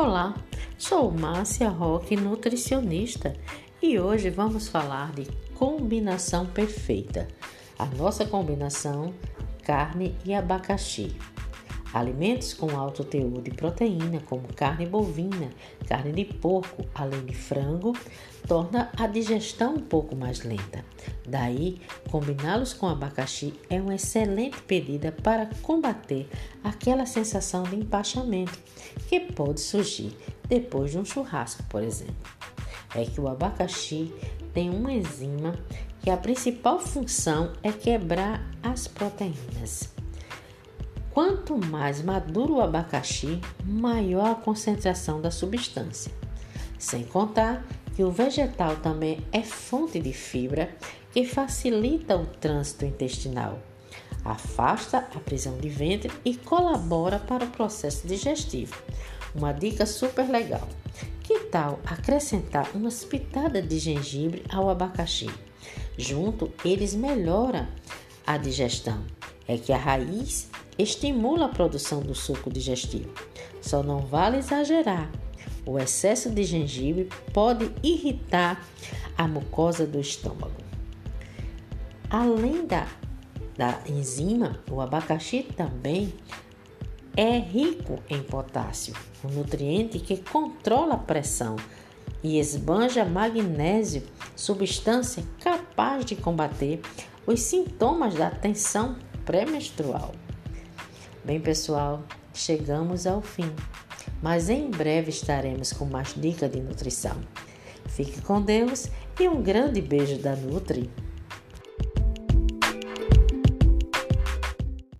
Olá, sou Márcia Roque, nutricionista, e hoje vamos falar de combinação perfeita. A nossa combinação carne e abacaxi. Alimentos com alto teor de proteína, como carne bovina, carne de porco, além de frango, torna a digestão um pouco mais lenta. Daí, combiná-los com abacaxi é uma excelente pedida para combater aquela sensação de empachamento que pode surgir depois de um churrasco, por exemplo. É que o abacaxi tem uma enzima que a principal função é quebrar as proteínas. Quanto mais maduro o abacaxi, maior a concentração da substância. Sem contar que o vegetal também é fonte de fibra que facilita o trânsito intestinal, afasta a prisão de ventre e colabora para o processo digestivo. Uma dica super legal. Que tal acrescentar umas pitadas de gengibre ao abacaxi? Junto, eles melhoram a digestão. É que a raiz estimula a produção do suco digestivo. Só não vale exagerar. O excesso de gengibre pode irritar a mucosa do estômago. Além da, da enzima, o abacaxi também é rico em potássio, um nutriente que controla a pressão e esbanja magnésio, substância capaz de combater os sintomas da tensão pré-menstrual. Bem, pessoal, chegamos ao fim, mas em breve estaremos com mais dicas de nutrição. Fique com Deus e um grande beijo da Nutri.